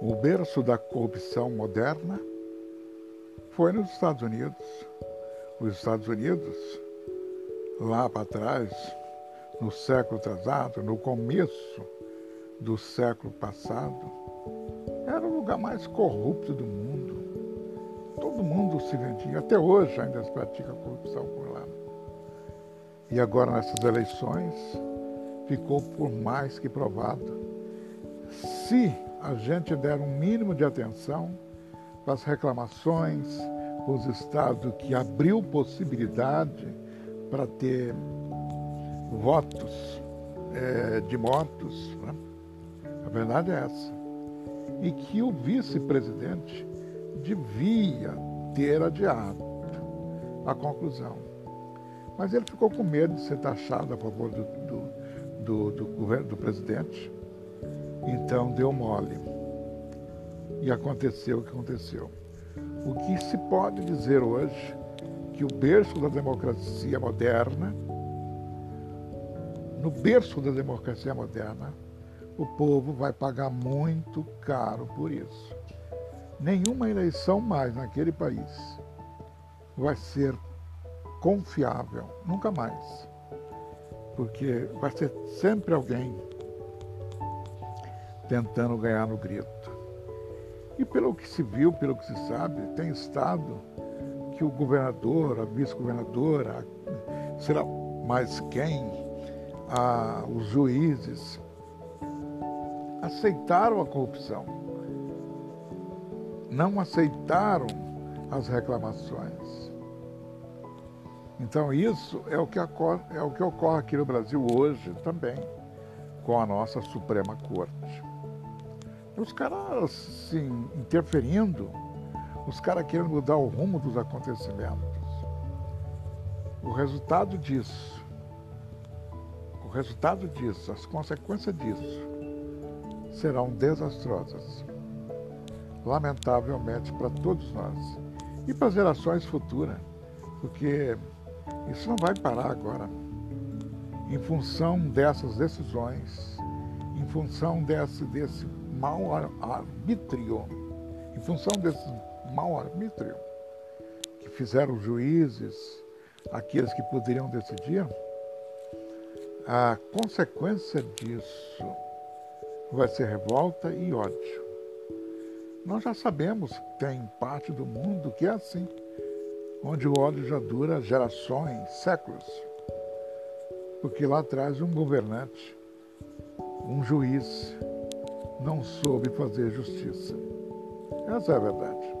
o berço da corrupção moderna foi nos Estados Unidos. Os Estados Unidos, lá para trás, no século atrasado, no começo do século passado, era o lugar mais corrupto do mundo. Todo mundo se vendia, até hoje ainda se pratica corrupção por lá. E agora nessas eleições ficou por mais que provado. Se a gente der um mínimo de atenção para as reclamações, para os estados que abriu possibilidade para ter votos é, de mortos, né? a verdade é essa. E que o vice-presidente devia ter adiado a conclusão. Mas ele ficou com medo de ser taxado a favor do, do, do, do do presidente então deu mole. E aconteceu o que aconteceu. O que se pode dizer hoje que o berço da democracia moderna, no berço da democracia moderna, o povo vai pagar muito caro por isso. Nenhuma eleição mais naquele país vai ser confiável, nunca mais. Porque vai ser sempre alguém tentando ganhar no grito. E pelo que se viu, pelo que se sabe, tem estado que o governador, a vice-governadora, será mais quem, a, os juízes, aceitaram a corrupção, não aceitaram as reclamações. Então isso é o que ocorre, é o que ocorre aqui no Brasil hoje também, com a nossa Suprema Corte. Os caras assim, interferindo, os caras querendo mudar o rumo dos acontecimentos. O resultado disso, o resultado disso, as consequências disso, serão desastrosas. Lamentavelmente para todos nós e para as gerações futuras, porque isso não vai parar agora. Em função dessas decisões, em função desse, desse mau arbítrio, em função desse mau arbítrio que fizeram os juízes, aqueles que poderiam decidir, a consequência disso vai ser revolta e ódio. Nós já sabemos que tem parte do mundo que é assim, onde o ódio já dura gerações, séculos. Porque lá atrás um governante, um juiz, não soube fazer justiça. Essa é a verdade.